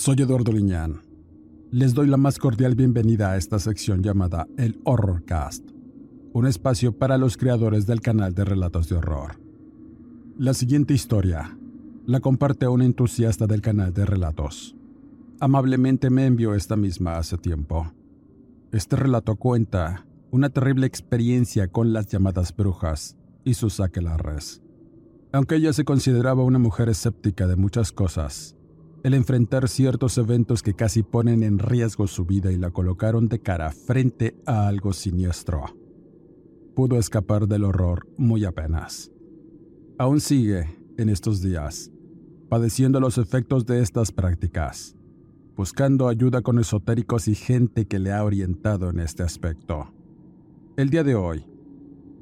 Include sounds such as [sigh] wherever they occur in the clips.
Soy Eduardo Liñán. Les doy la más cordial bienvenida a esta sección llamada El Horrorcast, un espacio para los creadores del canal de relatos de horror. La siguiente historia la comparte un entusiasta del canal de relatos. Amablemente me envió esta misma hace tiempo. Este relato cuenta una terrible experiencia con las llamadas brujas y sus aquelarres. Aunque ella se consideraba una mujer escéptica de muchas cosas, el enfrentar ciertos eventos que casi ponen en riesgo su vida y la colocaron de cara frente a algo siniestro. Pudo escapar del horror muy apenas. Aún sigue, en estos días, padeciendo los efectos de estas prácticas, buscando ayuda con esotéricos y gente que le ha orientado en este aspecto. El día de hoy,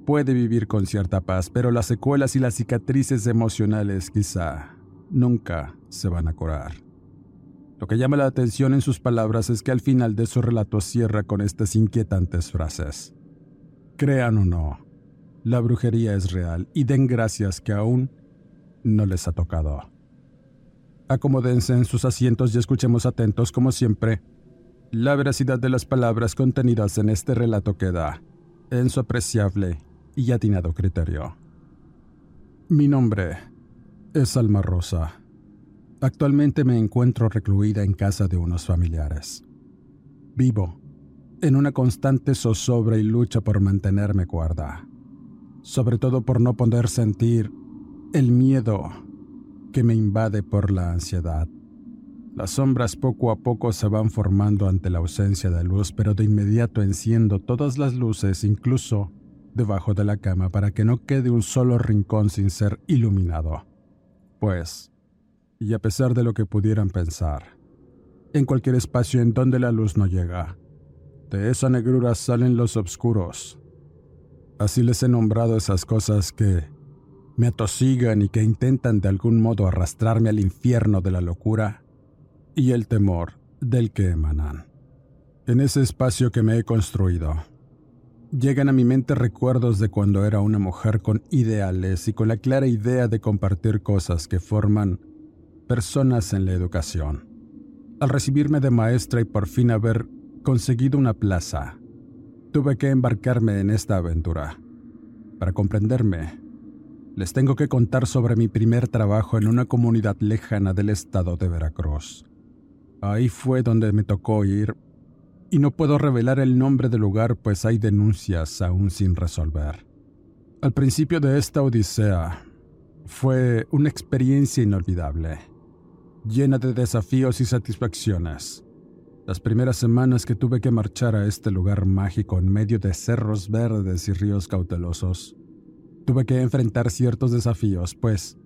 puede vivir con cierta paz, pero las secuelas y las cicatrices emocionales quizá nunca se van a curar. Lo que llama la atención en sus palabras es que al final de su relato cierra con estas inquietantes frases. Crean o no, la brujería es real y den gracias que aún no les ha tocado. Acomódense en sus asientos y escuchemos atentos, como siempre, la veracidad de las palabras contenidas en este relato queda en su apreciable y atinado criterio. Mi nombre es Alma Rosa. Actualmente me encuentro recluida en casa de unos familiares. Vivo en una constante zozobra y lucha por mantenerme cuerda, sobre todo por no poder sentir el miedo que me invade por la ansiedad. Las sombras poco a poco se van formando ante la ausencia de luz, pero de inmediato enciendo todas las luces, incluso debajo de la cama, para que no quede un solo rincón sin ser iluminado. Pues, y a pesar de lo que pudieran pensar, en cualquier espacio en donde la luz no llega, de esa negrura salen los oscuros. Así les he nombrado esas cosas que me atosigan y que intentan de algún modo arrastrarme al infierno de la locura y el temor del que emanan. En ese espacio que me he construido, Llegan a mi mente recuerdos de cuando era una mujer con ideales y con la clara idea de compartir cosas que forman personas en la educación. Al recibirme de maestra y por fin haber conseguido una plaza, tuve que embarcarme en esta aventura. Para comprenderme, les tengo que contar sobre mi primer trabajo en una comunidad lejana del estado de Veracruz. Ahí fue donde me tocó ir y no puedo revelar el nombre del lugar pues hay denuncias aún sin resolver. Al principio de esta odisea fue una experiencia inolvidable, llena de desafíos y satisfacciones. Las primeras semanas que tuve que marchar a este lugar mágico en medio de cerros verdes y ríos cautelosos, tuve que enfrentar ciertos desafíos, pues,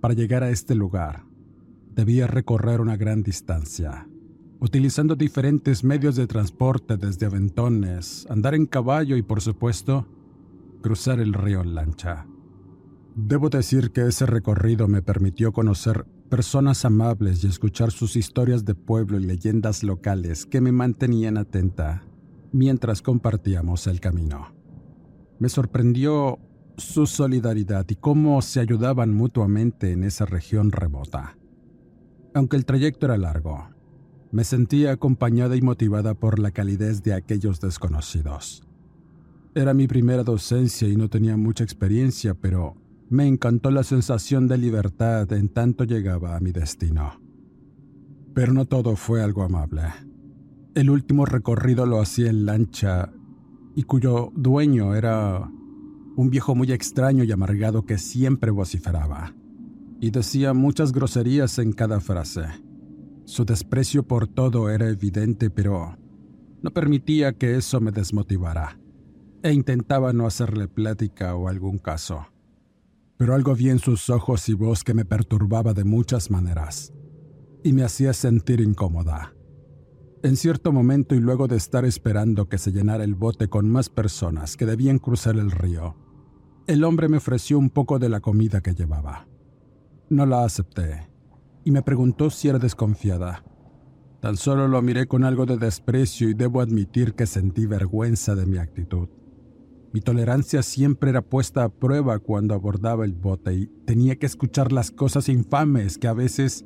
para llegar a este lugar, debía recorrer una gran distancia utilizando diferentes medios de transporte desde aventones, andar en caballo y por supuesto, cruzar el río en lancha. Debo decir que ese recorrido me permitió conocer personas amables y escuchar sus historias de pueblo y leyendas locales que me mantenían atenta mientras compartíamos el camino. Me sorprendió su solidaridad y cómo se ayudaban mutuamente en esa región remota. Aunque el trayecto era largo, me sentía acompañada y motivada por la calidez de aquellos desconocidos. Era mi primera docencia y no tenía mucha experiencia, pero me encantó la sensación de libertad en tanto llegaba a mi destino. Pero no todo fue algo amable. El último recorrido lo hacía en lancha y cuyo dueño era un viejo muy extraño y amargado que siempre vociferaba y decía muchas groserías en cada frase. Su desprecio por todo era evidente, pero no permitía que eso me desmotivara, e intentaba no hacerle plática o algún caso. Pero algo vi en sus ojos y voz que me perturbaba de muchas maneras, y me hacía sentir incómoda. En cierto momento y luego de estar esperando que se llenara el bote con más personas que debían cruzar el río, el hombre me ofreció un poco de la comida que llevaba. No la acepté y me preguntó si era desconfiada. Tan solo lo miré con algo de desprecio y debo admitir que sentí vergüenza de mi actitud. Mi tolerancia siempre era puesta a prueba cuando abordaba el bote y tenía que escuchar las cosas infames que a veces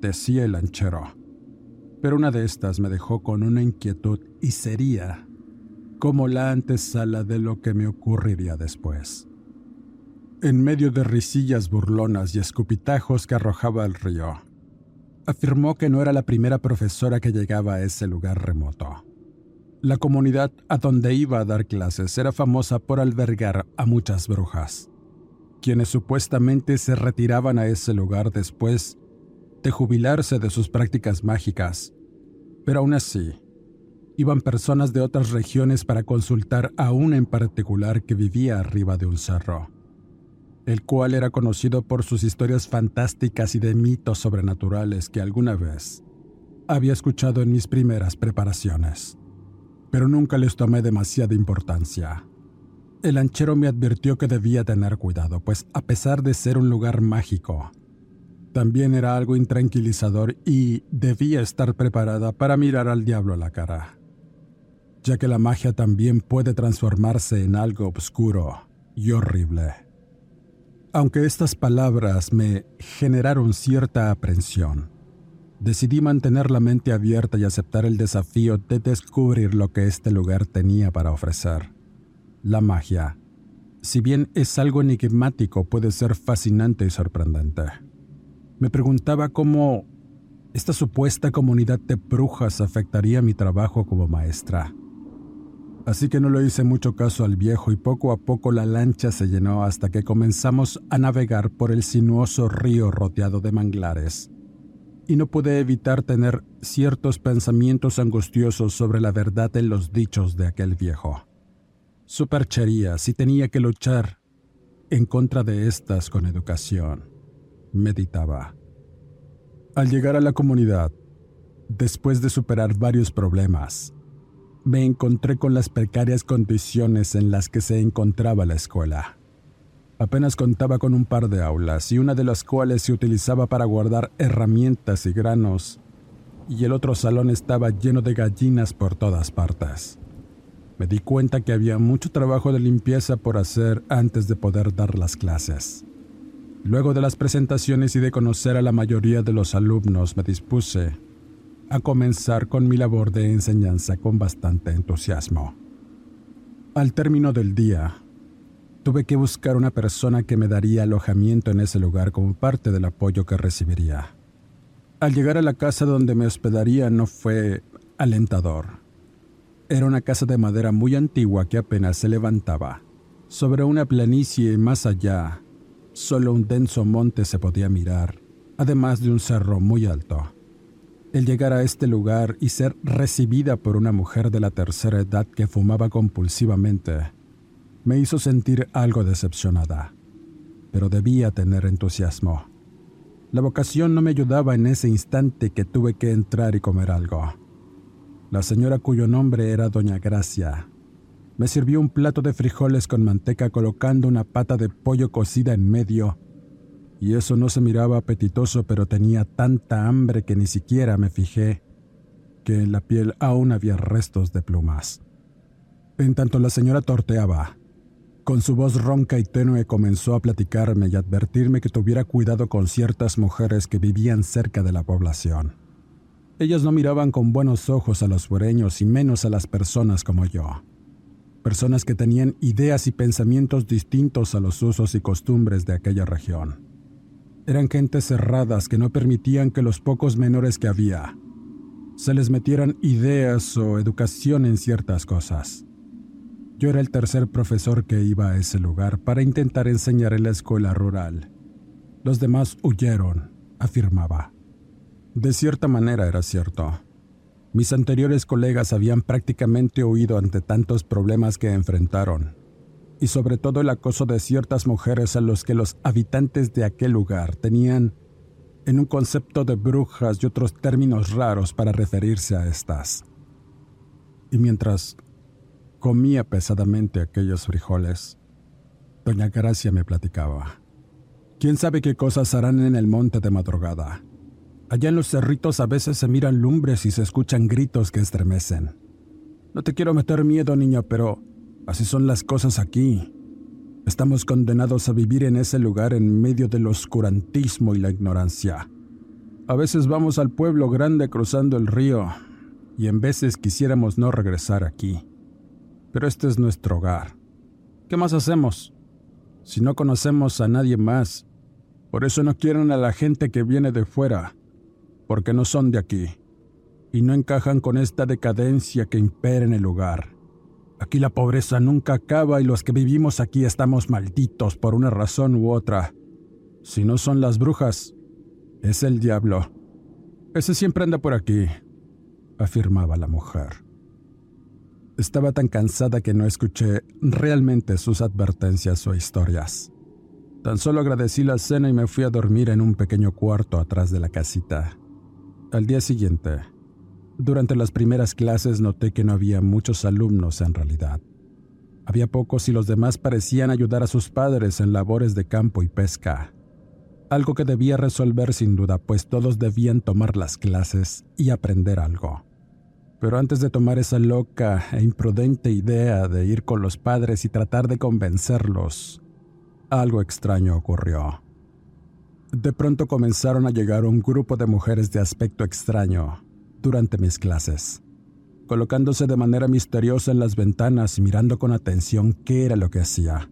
decía el lanchero. Pero una de estas me dejó con una inquietud y sería como la antesala de lo que me ocurriría después en medio de risillas burlonas y escupitajos que arrojaba al río. Afirmó que no era la primera profesora que llegaba a ese lugar remoto. La comunidad a donde iba a dar clases era famosa por albergar a muchas brujas, quienes supuestamente se retiraban a ese lugar después de jubilarse de sus prácticas mágicas. Pero aún así, iban personas de otras regiones para consultar a una en particular que vivía arriba de un cerro el cual era conocido por sus historias fantásticas y de mitos sobrenaturales que alguna vez había escuchado en mis primeras preparaciones, pero nunca les tomé demasiada importancia. El lanchero me advirtió que debía tener cuidado, pues a pesar de ser un lugar mágico, también era algo intranquilizador y debía estar preparada para mirar al diablo a la cara, ya que la magia también puede transformarse en algo oscuro y horrible. Aunque estas palabras me generaron cierta aprensión, decidí mantener la mente abierta y aceptar el desafío de descubrir lo que este lugar tenía para ofrecer. La magia, si bien es algo enigmático, puede ser fascinante y sorprendente. Me preguntaba cómo esta supuesta comunidad de brujas afectaría mi trabajo como maestra así que no le hice mucho caso al viejo y poco a poco la lancha se llenó hasta que comenzamos a navegar por el sinuoso río rodeado de manglares. Y no pude evitar tener ciertos pensamientos angustiosos sobre la verdad en los dichos de aquel viejo. Superchería si tenía que luchar en contra de estas con educación, meditaba. Al llegar a la comunidad, después de superar varios problemas, me encontré con las precarias condiciones en las que se encontraba la escuela. Apenas contaba con un par de aulas y una de las cuales se utilizaba para guardar herramientas y granos, y el otro salón estaba lleno de gallinas por todas partes. Me di cuenta que había mucho trabajo de limpieza por hacer antes de poder dar las clases. Luego de las presentaciones y de conocer a la mayoría de los alumnos, me dispuse a comenzar con mi labor de enseñanza con bastante entusiasmo. Al término del día, tuve que buscar una persona que me daría alojamiento en ese lugar como parte del apoyo que recibiría. Al llegar a la casa donde me hospedaría no fue alentador. Era una casa de madera muy antigua que apenas se levantaba. Sobre una planicie más allá, solo un denso monte se podía mirar, además de un cerro muy alto. El llegar a este lugar y ser recibida por una mujer de la tercera edad que fumaba compulsivamente me hizo sentir algo decepcionada, pero debía tener entusiasmo. La vocación no me ayudaba en ese instante que tuve que entrar y comer algo. La señora cuyo nombre era Doña Gracia Me sirvió un plato de frijoles con manteca colocando una pata de pollo cocida en medio. Y eso no se miraba apetitoso, pero tenía tanta hambre que ni siquiera me fijé que en la piel aún había restos de plumas. En tanto la señora torteaba, con su voz ronca y tenue comenzó a platicarme y advertirme que tuviera cuidado con ciertas mujeres que vivían cerca de la población. Ellas no miraban con buenos ojos a los fuereños y menos a las personas como yo. Personas que tenían ideas y pensamientos distintos a los usos y costumbres de aquella región. Eran gentes cerradas que no permitían que los pocos menores que había se les metieran ideas o educación en ciertas cosas. Yo era el tercer profesor que iba a ese lugar para intentar enseñar en la escuela rural. Los demás huyeron, afirmaba. De cierta manera era cierto. Mis anteriores colegas habían prácticamente huido ante tantos problemas que enfrentaron, y sobre todo el acoso de ciertas mujeres a los que los habitantes de aquel lugar tenían en un concepto de brujas y otros términos raros para referirse a estas. Y mientras comía pesadamente aquellos frijoles, doña Gracia me platicaba. ¿Quién sabe qué cosas harán en el monte de madrugada? Allá en los cerritos a veces se miran lumbres y se escuchan gritos que estremecen. No te quiero meter miedo, niño, pero así son las cosas aquí. Estamos condenados a vivir en ese lugar en medio del oscurantismo y la ignorancia. A veces vamos al pueblo grande cruzando el río y en veces quisiéramos no regresar aquí. Pero este es nuestro hogar. ¿Qué más hacemos? Si no conocemos a nadie más. Por eso no quieren a la gente que viene de fuera, porque no son de aquí y no encajan con esta decadencia que impera en el lugar. Aquí la pobreza nunca acaba y los que vivimos aquí estamos malditos por una razón u otra. Si no son las brujas, es el diablo. Ese siempre anda por aquí, afirmaba la mujer. Estaba tan cansada que no escuché realmente sus advertencias o historias. Tan solo agradecí la cena y me fui a dormir en un pequeño cuarto atrás de la casita. Al día siguiente, durante las primeras clases noté que no había muchos alumnos en realidad. Había pocos y los demás parecían ayudar a sus padres en labores de campo y pesca. Algo que debía resolver sin duda, pues todos debían tomar las clases y aprender algo. Pero antes de tomar esa loca e imprudente idea de ir con los padres y tratar de convencerlos, algo extraño ocurrió. De pronto comenzaron a llegar un grupo de mujeres de aspecto extraño, durante mis clases, colocándose de manera misteriosa en las ventanas y mirando con atención qué era lo que hacía.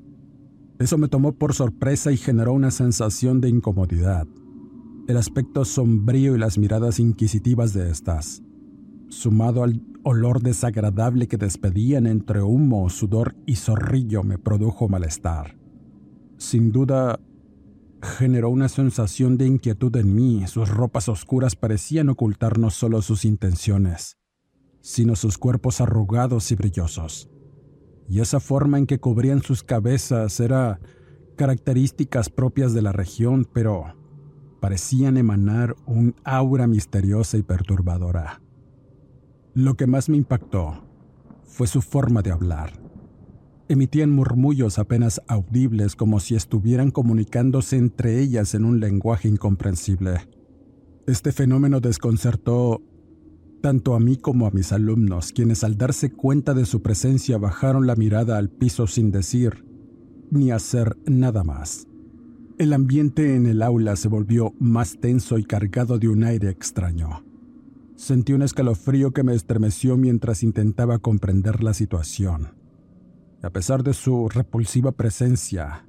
Eso me tomó por sorpresa y generó una sensación de incomodidad. El aspecto sombrío y las miradas inquisitivas de estas, sumado al olor desagradable que despedían entre humo, sudor y zorrillo, me produjo malestar. Sin duda, generó una sensación de inquietud en mí. Sus ropas oscuras parecían ocultar no solo sus intenciones, sino sus cuerpos arrugados y brillosos. Y esa forma en que cubrían sus cabezas era características propias de la región, pero parecían emanar un aura misteriosa y perturbadora. Lo que más me impactó fue su forma de hablar emitían murmullos apenas audibles como si estuvieran comunicándose entre ellas en un lenguaje incomprensible. Este fenómeno desconcertó tanto a mí como a mis alumnos, quienes al darse cuenta de su presencia bajaron la mirada al piso sin decir ni hacer nada más. El ambiente en el aula se volvió más tenso y cargado de un aire extraño. Sentí un escalofrío que me estremeció mientras intentaba comprender la situación. A pesar de su repulsiva presencia,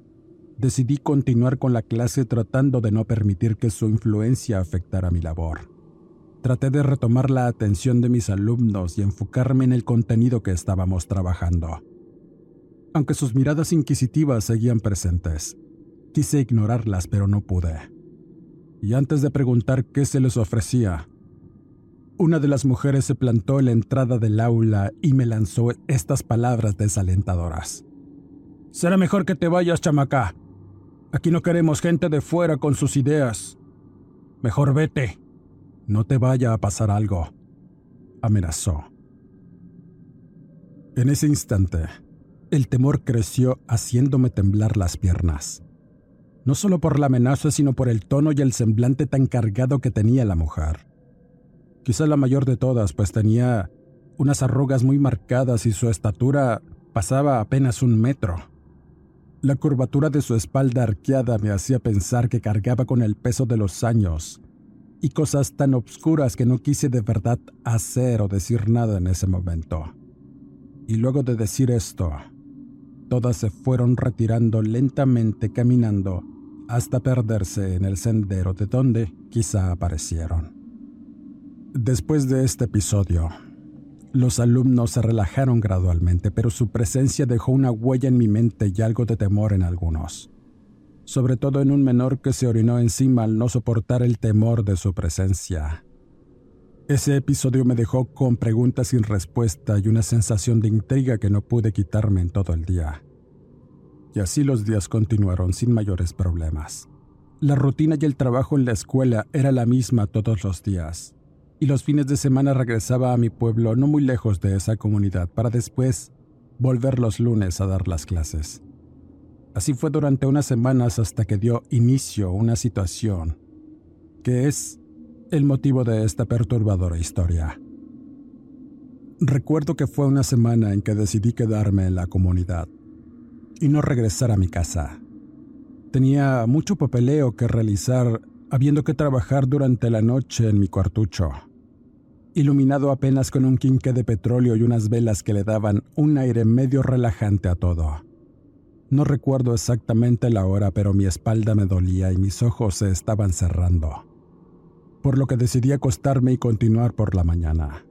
decidí continuar con la clase tratando de no permitir que su influencia afectara mi labor. Traté de retomar la atención de mis alumnos y enfocarme en el contenido que estábamos trabajando. Aunque sus miradas inquisitivas seguían presentes, quise ignorarlas pero no pude. Y antes de preguntar qué se les ofrecía, una de las mujeres se plantó en la entrada del aula y me lanzó estas palabras desalentadoras. Será mejor que te vayas, chamaca. Aquí no queremos gente de fuera con sus ideas. Mejor vete. No te vaya a pasar algo. Amenazó. En ese instante, El temor creció haciéndome temblar las piernas. No solo por la amenaza, sino por el tono y el semblante tan cargado que tenía la mujer. Quizá la mayor de todas, pues tenía unas arrugas muy marcadas y su estatura pasaba apenas un metro. La curvatura de su espalda arqueada me hacía pensar que cargaba con el peso de los años y cosas tan obscuras que no quise de verdad hacer o decir nada en ese momento. Y luego de decir esto, todas se fueron retirando lentamente caminando hasta perderse en el sendero de donde quizá aparecieron. Después de este episodio, los alumnos se relajaron gradualmente, pero su presencia dejó una huella en mi mente y algo de temor en algunos, sobre todo en un menor que se orinó encima al no soportar el temor de su presencia. Ese episodio me dejó con preguntas sin respuesta y una sensación de intriga que no pude quitarme en todo el día. Y así los días continuaron sin mayores problemas. La rutina y el trabajo en la escuela era la misma todos los días y los fines de semana regresaba a mi pueblo no muy lejos de esa comunidad para después volver los lunes a dar las clases. Así fue durante unas semanas hasta que dio inicio una situación que es el motivo de esta perturbadora historia. Recuerdo que fue una semana en que decidí quedarme en la comunidad y no regresar a mi casa. Tenía mucho papeleo que realizar habiendo que trabajar durante la noche en mi cuartucho iluminado apenas con un quinque de petróleo y unas velas que le daban un aire medio relajante a todo. No recuerdo exactamente la hora, pero mi espalda me dolía y mis ojos se estaban cerrando, por lo que decidí acostarme y continuar por la mañana.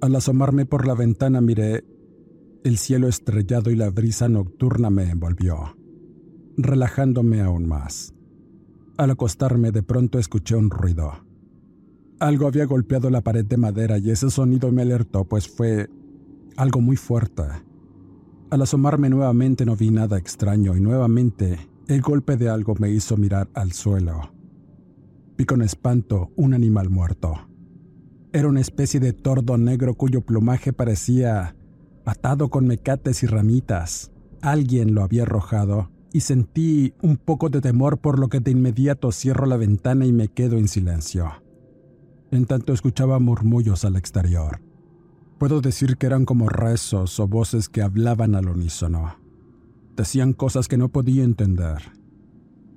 Al asomarme por la ventana miré el cielo estrellado y la brisa nocturna me envolvió, relajándome aún más. Al acostarme de pronto escuché un ruido algo había golpeado la pared de madera y ese sonido me alertó, pues fue algo muy fuerte. Al asomarme nuevamente no vi nada extraño y nuevamente el golpe de algo me hizo mirar al suelo. Vi con espanto un animal muerto. Era una especie de tordo negro cuyo plumaje parecía atado con mecates y ramitas. Alguien lo había arrojado y sentí un poco de temor por lo que de inmediato cierro la ventana y me quedo en silencio en tanto escuchaba murmullos al exterior. Puedo decir que eran como rezos o voces que hablaban al unísono. Decían cosas que no podía entender.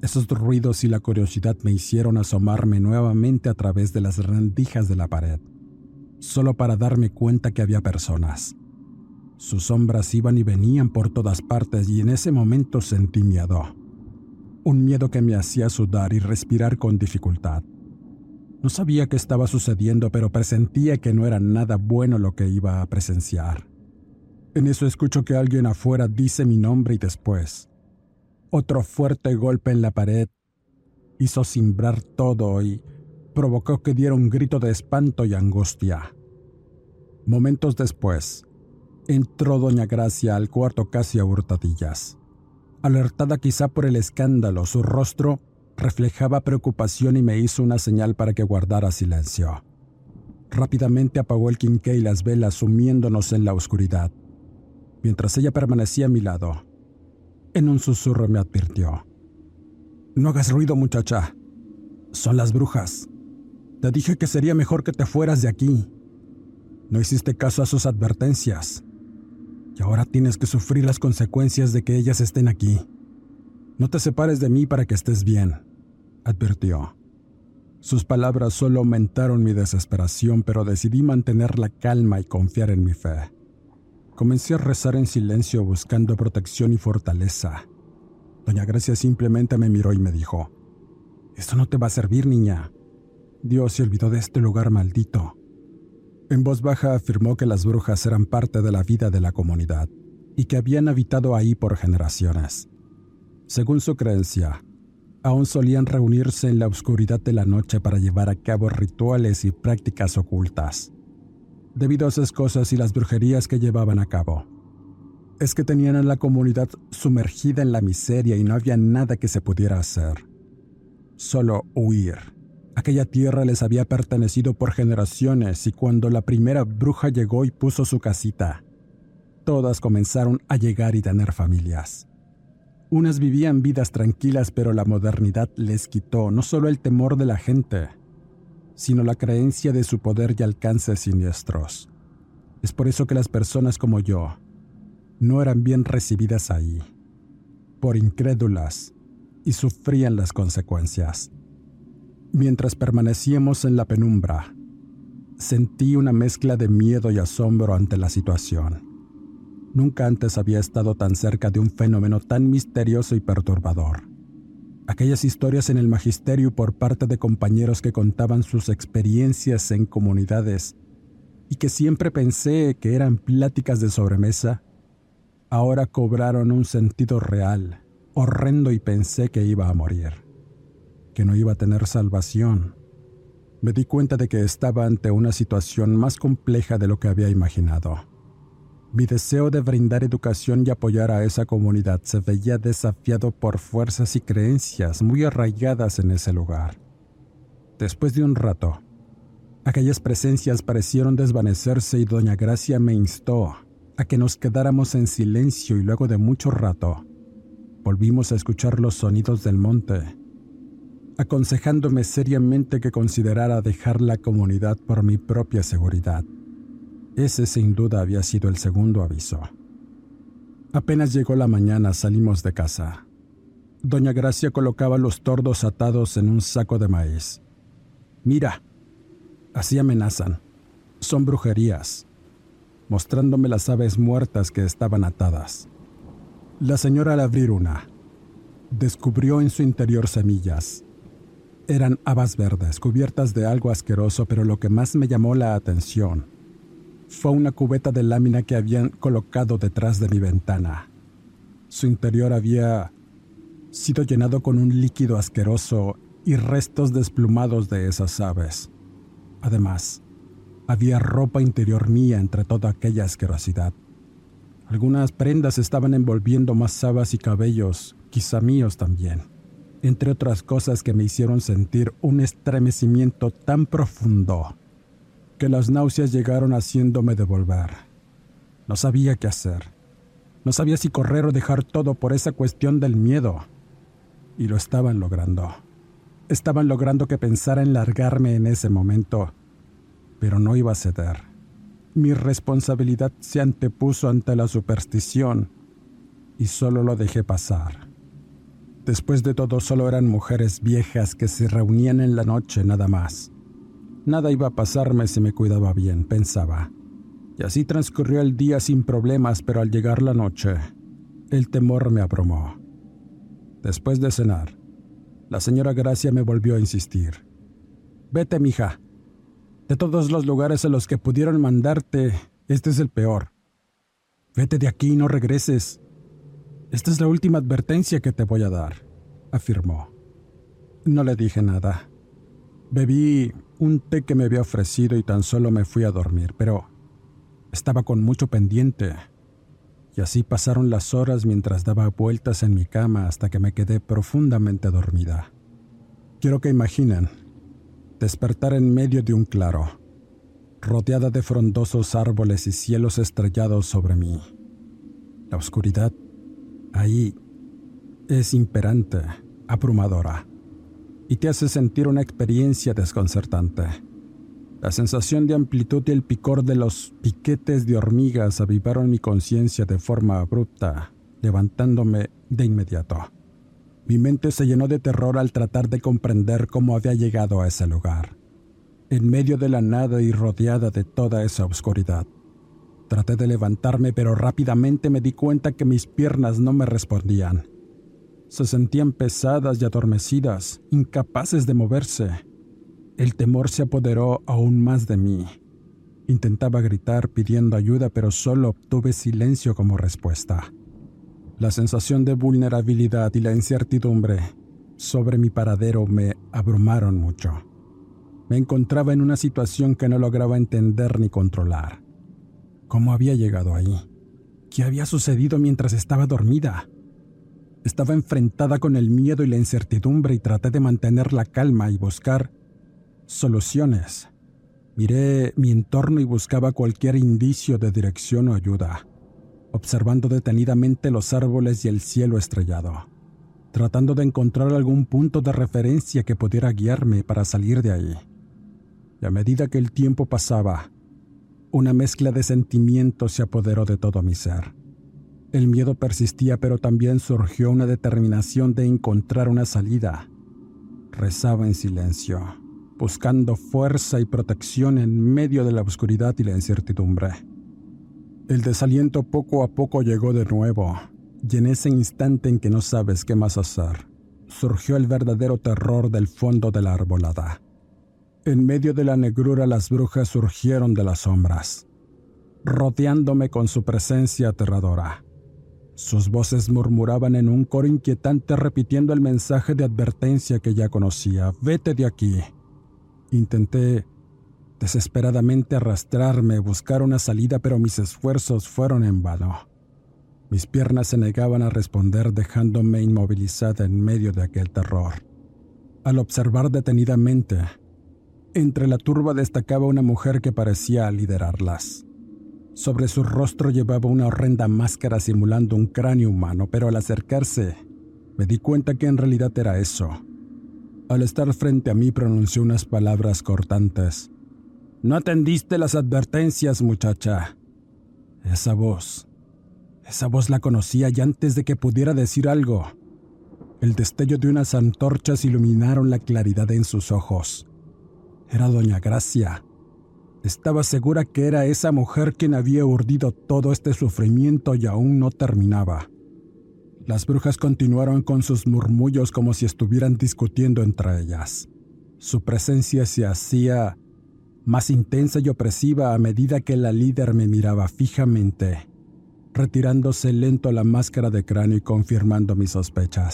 Esos ruidos y la curiosidad me hicieron asomarme nuevamente a través de las rendijas de la pared, solo para darme cuenta que había personas. Sus sombras iban y venían por todas partes y en ese momento sentí miedo. Un miedo que me hacía sudar y respirar con dificultad. No sabía qué estaba sucediendo, pero presentía que no era nada bueno lo que iba a presenciar. En eso escucho que alguien afuera dice mi nombre y después. Otro fuerte golpe en la pared hizo cimbrar todo y provocó que diera un grito de espanto y angustia. Momentos después, entró doña Gracia al cuarto casi a hurtadillas. Alertada quizá por el escándalo, su rostro reflejaba preocupación y me hizo una señal para que guardara silencio. Rápidamente apagó el quinqué y las velas sumiéndonos en la oscuridad, mientras ella permanecía a mi lado. En un susurro me advirtió. No hagas ruido, muchacha. Son las brujas. Te dije que sería mejor que te fueras de aquí. No hiciste caso a sus advertencias. Y ahora tienes que sufrir las consecuencias de que ellas estén aquí. No te separes de mí para que estés bien, advirtió. Sus palabras solo aumentaron mi desesperación, pero decidí mantener la calma y confiar en mi fe. Comencé a rezar en silencio buscando protección y fortaleza. Doña Gracia simplemente me miró y me dijo, Esto no te va a servir, niña. Dios se olvidó de este lugar maldito. En voz baja afirmó que las brujas eran parte de la vida de la comunidad y que habían habitado ahí por generaciones. Según su creencia, aún solían reunirse en la oscuridad de la noche para llevar a cabo rituales y prácticas ocultas, debido a esas cosas y las brujerías que llevaban a cabo. Es que tenían a la comunidad sumergida en la miseria y no había nada que se pudiera hacer. Solo huir. Aquella tierra les había pertenecido por generaciones y cuando la primera bruja llegó y puso su casita, todas comenzaron a llegar y tener familias. Unas vivían vidas tranquilas, pero la modernidad les quitó no solo el temor de la gente, sino la creencia de su poder y alcances siniestros. Es por eso que las personas como yo no eran bien recibidas ahí, por incrédulas, y sufrían las consecuencias. Mientras permanecíamos en la penumbra, sentí una mezcla de miedo y asombro ante la situación. Nunca antes había estado tan cerca de un fenómeno tan misterioso y perturbador. Aquellas historias en el magisterio por parte de compañeros que contaban sus experiencias en comunidades y que siempre pensé que eran pláticas de sobremesa, ahora cobraron un sentido real, horrendo y pensé que iba a morir, que no iba a tener salvación. Me di cuenta de que estaba ante una situación más compleja de lo que había imaginado. Mi deseo de brindar educación y apoyar a esa comunidad se veía desafiado por fuerzas y creencias muy arraigadas en ese lugar. Después de un rato, aquellas presencias parecieron desvanecerse y doña Gracia me instó a que nos quedáramos en silencio y luego de mucho rato volvimos a escuchar los sonidos del monte, aconsejándome seriamente que considerara dejar la comunidad por mi propia seguridad. Ese sin duda había sido el segundo aviso. Apenas llegó la mañana salimos de casa. Doña Gracia colocaba los tordos atados en un saco de maíz. Mira, así amenazan. Son brujerías, mostrándome las aves muertas que estaban atadas. La señora al abrir una, descubrió en su interior semillas. Eran habas verdes, cubiertas de algo asqueroso, pero lo que más me llamó la atención fue una cubeta de lámina que habían colocado detrás de mi ventana. Su interior había sido llenado con un líquido asqueroso y restos desplumados de esas aves. Además, había ropa interior mía entre toda aquella asquerosidad. Algunas prendas estaban envolviendo más sabas y cabellos, quizá míos también, entre otras cosas que me hicieron sentir un estremecimiento tan profundo que las náuseas llegaron haciéndome devolver. No sabía qué hacer. No sabía si correr o dejar todo por esa cuestión del miedo. Y lo estaban logrando. Estaban logrando que pensara en largarme en ese momento, pero no iba a ceder. Mi responsabilidad se antepuso ante la superstición y solo lo dejé pasar. Después de todo, solo eran mujeres viejas que se reunían en la noche nada más. Nada iba a pasarme si me cuidaba bien, pensaba. Y así transcurrió el día sin problemas, pero al llegar la noche, el temor me abrumó. Después de cenar, la señora Gracia me volvió a insistir. Vete, mija. De todos los lugares a los que pudieron mandarte, este es el peor. Vete de aquí y no regreses. Esta es la última advertencia que te voy a dar, afirmó. No le dije nada. Bebí un té que me había ofrecido y tan solo me fui a dormir, pero estaba con mucho pendiente. Y así pasaron las horas mientras daba vueltas en mi cama hasta que me quedé profundamente dormida. Quiero que imaginen despertar en medio de un claro, rodeada de frondosos árboles y cielos estrellados sobre mí. La oscuridad ahí es imperante, abrumadora y te hace sentir una experiencia desconcertante. La sensación de amplitud y el picor de los piquetes de hormigas avivaron mi conciencia de forma abrupta, levantándome de inmediato. Mi mente se llenó de terror al tratar de comprender cómo había llegado a ese lugar, en medio de la nada y rodeada de toda esa oscuridad. Traté de levantarme, pero rápidamente me di cuenta que mis piernas no me respondían se sentían pesadas y adormecidas, incapaces de moverse. El temor se apoderó aún más de mí. Intentaba gritar pidiendo ayuda, pero solo obtuve silencio como respuesta. La sensación de vulnerabilidad y la incertidumbre sobre mi paradero me abrumaron mucho. Me encontraba en una situación que no lograba entender ni controlar. ¿Cómo había llegado ahí? ¿Qué había sucedido mientras estaba dormida? Estaba enfrentada con el miedo y la incertidumbre y traté de mantener la calma y buscar soluciones. Miré mi entorno y buscaba cualquier indicio de dirección o ayuda. observando detenidamente los árboles y el cielo estrellado, tratando de encontrar algún punto de referencia que pudiera guiarme para salir de ahí. Y a medida que el tiempo pasaba, una mezcla de sentimientos se apoderó de todo mi ser. El miedo persistía, pero también surgió una determinación de encontrar una salida. Rezaba en silencio, buscando fuerza y protección en medio de la oscuridad y la incertidumbre. El desaliento poco a poco llegó de nuevo, y en ese instante en que no sabes qué más hacer, surgió el verdadero terror del fondo de la arbolada. En medio de la negrura las brujas surgieron de las sombras, rodeándome con su presencia aterradora. Sus voces murmuraban en un coro inquietante repitiendo el mensaje de advertencia que ya conocía. Vete de aquí. Intenté desesperadamente arrastrarme, buscar una salida, pero mis esfuerzos fueron en vano. Mis piernas se negaban a responder dejándome inmovilizada en medio de aquel terror. Al observar detenidamente, entre la turba destacaba una mujer que parecía liderarlas. Sobre su rostro llevaba una horrenda máscara simulando un cráneo humano, pero al acercarse, me di cuenta que en realidad era eso. Al estar frente a mí pronunció unas palabras cortantes. No atendiste las advertencias, muchacha. Esa voz. Esa voz la conocía y antes de que pudiera decir algo, el destello de unas antorchas iluminaron la claridad en sus ojos. Era doña Gracia. Estaba segura que era esa mujer quien había urdido todo este sufrimiento y aún no terminaba. Las brujas continuaron con sus murmullos como si estuvieran discutiendo entre ellas. Su presencia se hacía más intensa y opresiva a medida que la líder me miraba fijamente, retirándose lento la máscara de cráneo y confirmando mis sospechas.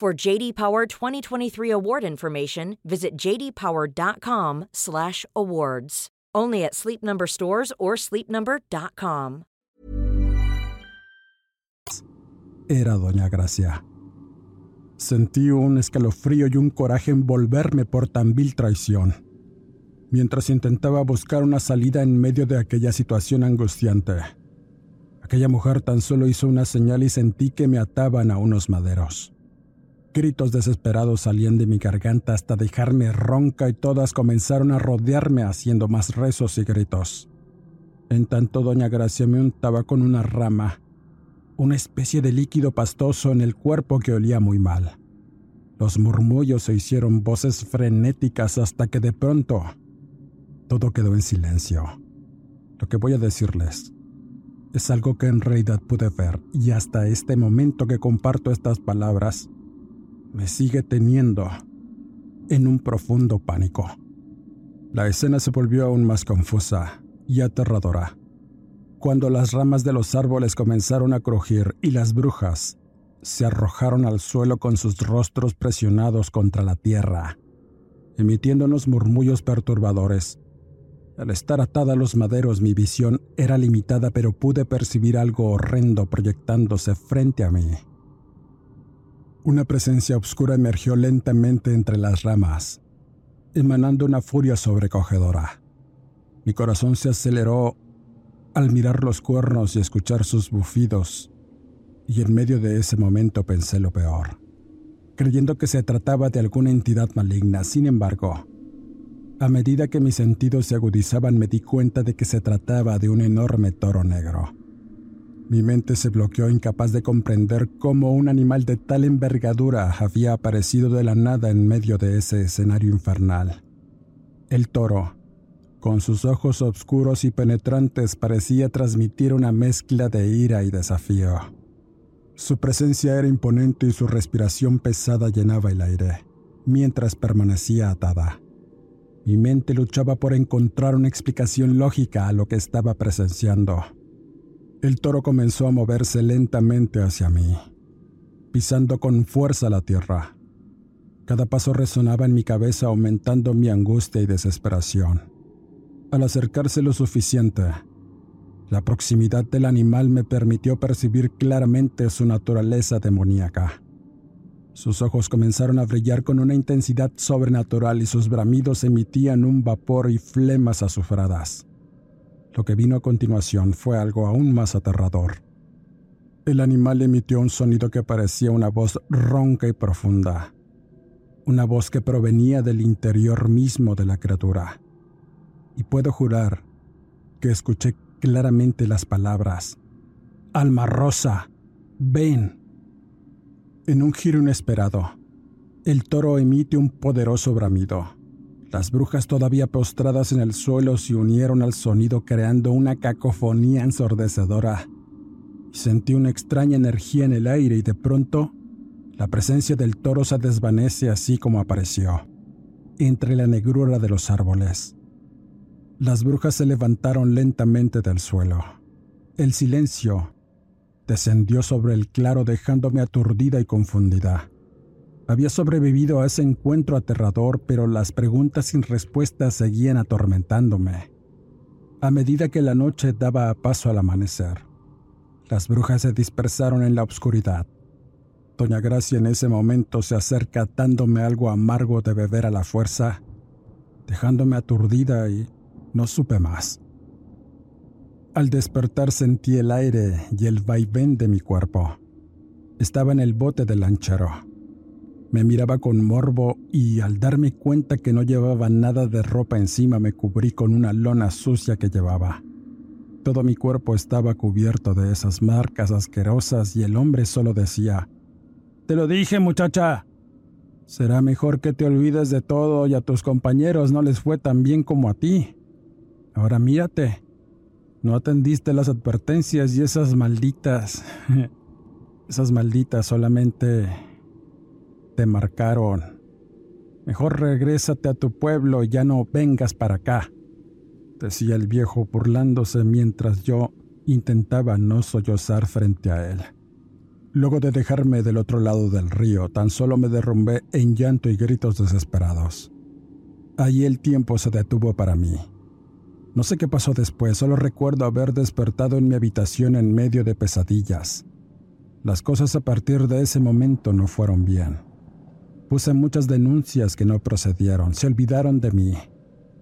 For JD Power 2023 award information, visit jdpower.com/awards. Only at Sleep Number stores or sleepnumber.com. Era doña Gracia. Sentí un escalofrío y un coraje envolverme por tan vil traición, mientras intentaba buscar una salida en medio de aquella situación angustiante. Aquella mujer tan solo hizo una señal y sentí que me ataban a unos maderos. Gritos desesperados salían de mi garganta hasta dejarme ronca y todas comenzaron a rodearme haciendo más rezos y gritos. En tanto doña Gracia me untaba con una rama, una especie de líquido pastoso en el cuerpo que olía muy mal. Los murmullos se hicieron voces frenéticas hasta que de pronto todo quedó en silencio. Lo que voy a decirles es algo que en realidad pude ver y hasta este momento que comparto estas palabras me sigue teniendo en un profundo pánico. La escena se volvió aún más confusa y aterradora cuando las ramas de los árboles comenzaron a crujir y las brujas se arrojaron al suelo con sus rostros presionados contra la tierra, emitiendo unos murmullos perturbadores. Al estar atada a los maderos mi visión era limitada pero pude percibir algo horrendo proyectándose frente a mí. Una presencia oscura emergió lentamente entre las ramas, emanando una furia sobrecogedora. Mi corazón se aceleró al mirar los cuernos y escuchar sus bufidos, y en medio de ese momento pensé lo peor, creyendo que se trataba de alguna entidad maligna. Sin embargo, A medida que mis sentidos se agudizaban me di cuenta de que se trataba de un enorme toro negro. Mi mente se bloqueó incapaz de comprender cómo un animal de tal envergadura había aparecido de la nada en medio de ese escenario infernal. El toro, con sus ojos oscuros y penetrantes, parecía transmitir una mezcla de ira y desafío. Su presencia era imponente y su respiración pesada llenaba el aire, mientras permanecía atada. Mi mente luchaba por encontrar una explicación lógica a lo que estaba presenciando. El toro comenzó a moverse lentamente hacia mí, pisando con fuerza la tierra. Cada paso resonaba en mi cabeza aumentando mi angustia y desesperación. Al acercarse lo suficiente, la proximidad del animal me permitió percibir claramente su naturaleza demoníaca. Sus ojos comenzaron a brillar con una intensidad sobrenatural y sus bramidos emitían un vapor y flemas azufradas. Lo que vino a continuación fue algo aún más aterrador. El animal emitió un sonido que parecía una voz ronca y profunda, una voz que provenía del interior mismo de la criatura. Y puedo jurar que escuché claramente las palabras, Alma Rosa, ven. En un giro inesperado, el toro emite un poderoso bramido. Las brujas todavía postradas en el suelo se unieron al sonido creando una cacofonía ensordecedora. Sentí una extraña energía en el aire y de pronto la presencia del toro se desvanece así como apareció, entre la negrura de los árboles. Las brujas se levantaron lentamente del suelo. El silencio descendió sobre el claro dejándome aturdida y confundida. Había sobrevivido a ese encuentro aterrador, pero las preguntas sin respuesta seguían atormentándome. A medida que la noche daba paso al amanecer, las brujas se dispersaron en la oscuridad. Doña Gracia en ese momento se acerca dándome algo amargo de beber a la fuerza, dejándome aturdida y no supe más. Al despertar sentí el aire y el vaivén de mi cuerpo. Estaba en el bote del lanchero. Me miraba con morbo y al darme cuenta que no llevaba nada de ropa encima me cubrí con una lona sucia que llevaba. Todo mi cuerpo estaba cubierto de esas marcas asquerosas y el hombre solo decía, Te lo dije muchacha. Será mejor que te olvides de todo y a tus compañeros no les fue tan bien como a ti. Ahora mírate, no atendiste las advertencias y esas malditas... [laughs] esas malditas solamente te marcaron. Mejor regrésate a tu pueblo y ya no vengas para acá, decía el viejo burlándose mientras yo intentaba no sollozar frente a él. Luego de dejarme del otro lado del río, tan solo me derrumbé en llanto y gritos desesperados. Allí el tiempo se detuvo para mí. No sé qué pasó después, solo recuerdo haber despertado en mi habitación en medio de pesadillas. Las cosas a partir de ese momento no fueron bien. Puse muchas denuncias que no procedieron, se olvidaron de mí.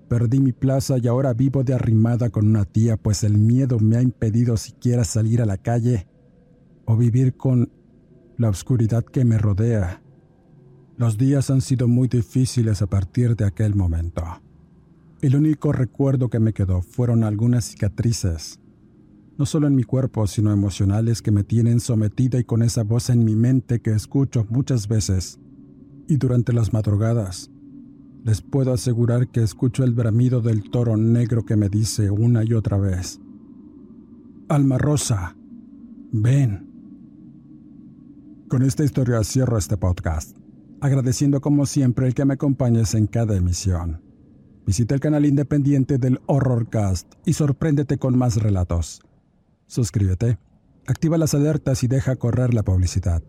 Perdí mi plaza y ahora vivo de arrimada con una tía, pues el miedo me ha impedido siquiera salir a la calle o vivir con la oscuridad que me rodea. Los días han sido muy difíciles a partir de aquel momento. El único recuerdo que me quedó fueron algunas cicatrices, no solo en mi cuerpo, sino emocionales que me tienen sometida y con esa voz en mi mente que escucho muchas veces. Y durante las madrugadas, les puedo asegurar que escucho el bramido del toro negro que me dice una y otra vez, Alma Rosa, ven. Con esta historia cierro este podcast, agradeciendo como siempre el que me acompañes en cada emisión. Visita el canal independiente del Horrorcast y sorpréndete con más relatos. Suscríbete, activa las alertas y deja correr la publicidad.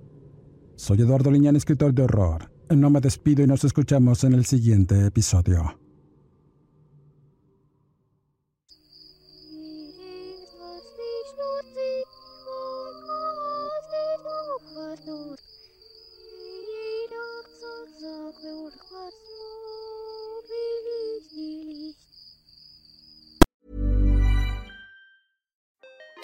Soy Eduardo Liñán, escritor de horror. No me despido y nos escuchamos en el siguiente episodio.